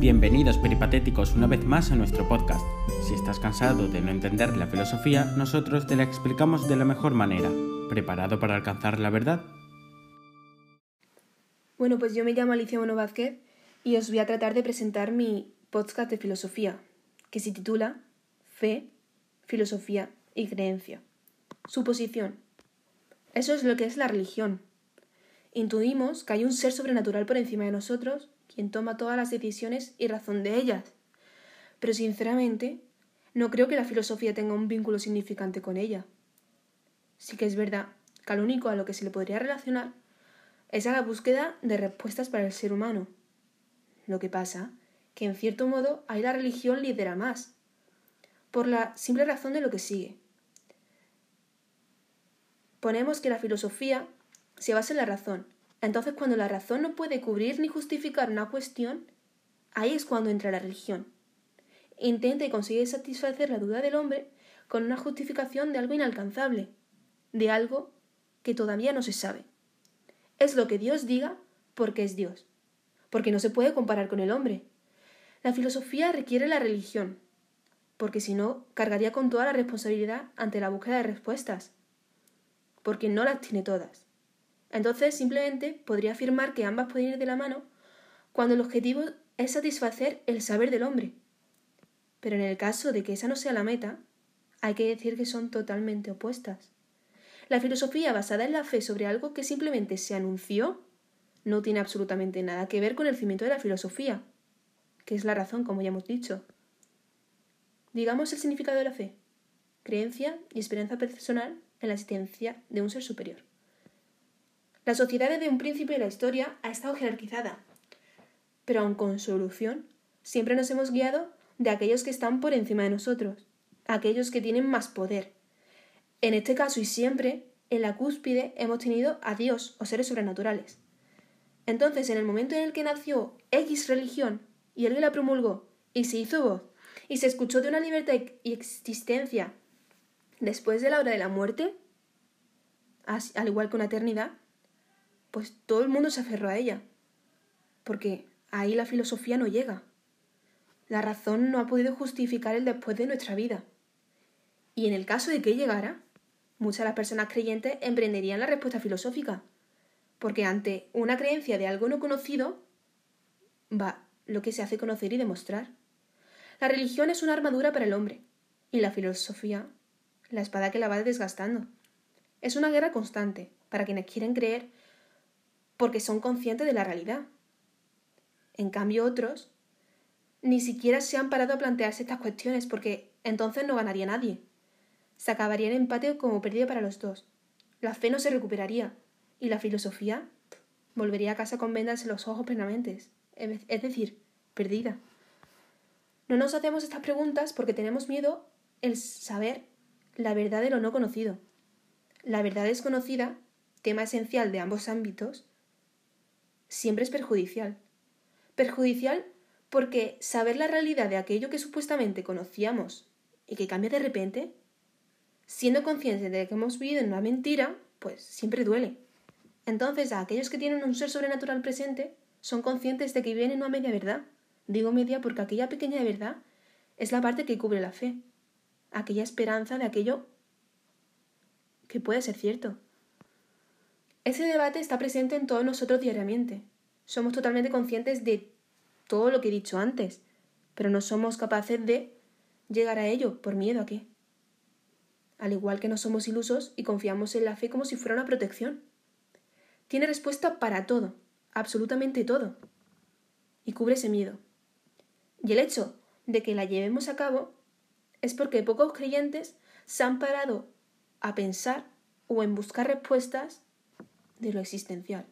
Bienvenidos peripatéticos una vez más a nuestro podcast. Si estás cansado de no entender la filosofía, nosotros te la explicamos de la mejor manera. ¿Preparado para alcanzar la verdad? Bueno, pues yo me llamo Alicia Mono Vázquez y os voy a tratar de presentar mi podcast de filosofía, que se titula Fe, Filosofía y Creencia. Suposición. Eso es lo que es la religión. Intuimos que hay un ser sobrenatural por encima de nosotros quien toma todas las decisiones y razón de ellas. Pero sinceramente, no creo que la filosofía tenga un vínculo significante con ella. Sí que es verdad que lo único a lo que se le podría relacionar es a la búsqueda de respuestas para el ser humano. Lo que pasa que en cierto modo ahí la religión lidera más, por la simple razón de lo que sigue. Ponemos que la filosofía se basa en la razón, entonces, cuando la razón no puede cubrir ni justificar una cuestión, ahí es cuando entra la religión. Intenta y consigue satisfacer la duda del hombre con una justificación de algo inalcanzable, de algo que todavía no se sabe. Es lo que Dios diga porque es Dios, porque no se puede comparar con el hombre. La filosofía requiere la religión, porque si no, cargaría con toda la responsabilidad ante la búsqueda de respuestas, porque no las tiene todas. Entonces, simplemente podría afirmar que ambas pueden ir de la mano cuando el objetivo es satisfacer el saber del hombre. Pero en el caso de que esa no sea la meta, hay que decir que son totalmente opuestas. La filosofía basada en la fe sobre algo que simplemente se anunció no tiene absolutamente nada que ver con el cimiento de la filosofía, que es la razón, como ya hemos dicho. Digamos el significado de la fe, creencia y esperanza personal en la existencia de un ser superior. La sociedad desde un principio de la historia ha estado jerarquizada, pero aun con solución, siempre nos hemos guiado de aquellos que están por encima de nosotros, aquellos que tienen más poder. En este caso y siempre, en la cúspide hemos tenido a Dios o seres sobrenaturales. Entonces, en el momento en el que nació X religión y él la promulgó y se hizo voz y se escuchó de una libertad y existencia después de la hora de la muerte, al igual que una eternidad, pues todo el mundo se aferró a ella, porque ahí la filosofía no llega. La razón no ha podido justificar el después de nuestra vida. Y en el caso de que llegara, muchas de las personas creyentes emprenderían la respuesta filosófica, porque ante una creencia de algo no conocido, va lo que se hace conocer y demostrar. La religión es una armadura para el hombre, y la filosofía, la espada que la va desgastando. Es una guerra constante para quienes quieren creer porque son conscientes de la realidad. En cambio otros ni siquiera se han parado a plantearse estas cuestiones porque entonces no ganaría nadie. Se acabaría el empate como pérdida para los dos. La fe no se recuperaría y la filosofía volvería a casa con vendas en los ojos permanentes, es decir, perdida. No nos hacemos estas preguntas porque tenemos miedo el saber la verdad de lo no conocido. La verdad desconocida, tema esencial de ambos ámbitos, siempre es perjudicial. Perjudicial porque saber la realidad de aquello que supuestamente conocíamos y que cambia de repente, siendo conscientes de que hemos vivido en una mentira, pues siempre duele. Entonces, aquellos que tienen un ser sobrenatural presente, son conscientes de que viven en una media verdad. Digo media porque aquella pequeña verdad es la parte que cubre la fe, aquella esperanza de aquello que puede ser cierto. Ese debate está presente en todos nosotros diariamente. Somos totalmente conscientes de todo lo que he dicho antes, pero no somos capaces de llegar a ello por miedo a qué. Al igual que no somos ilusos y confiamos en la fe como si fuera una protección. Tiene respuesta para todo, absolutamente todo, y cubre ese miedo. Y el hecho de que la llevemos a cabo es porque pocos creyentes se han parado a pensar o en buscar respuestas de lo existencial.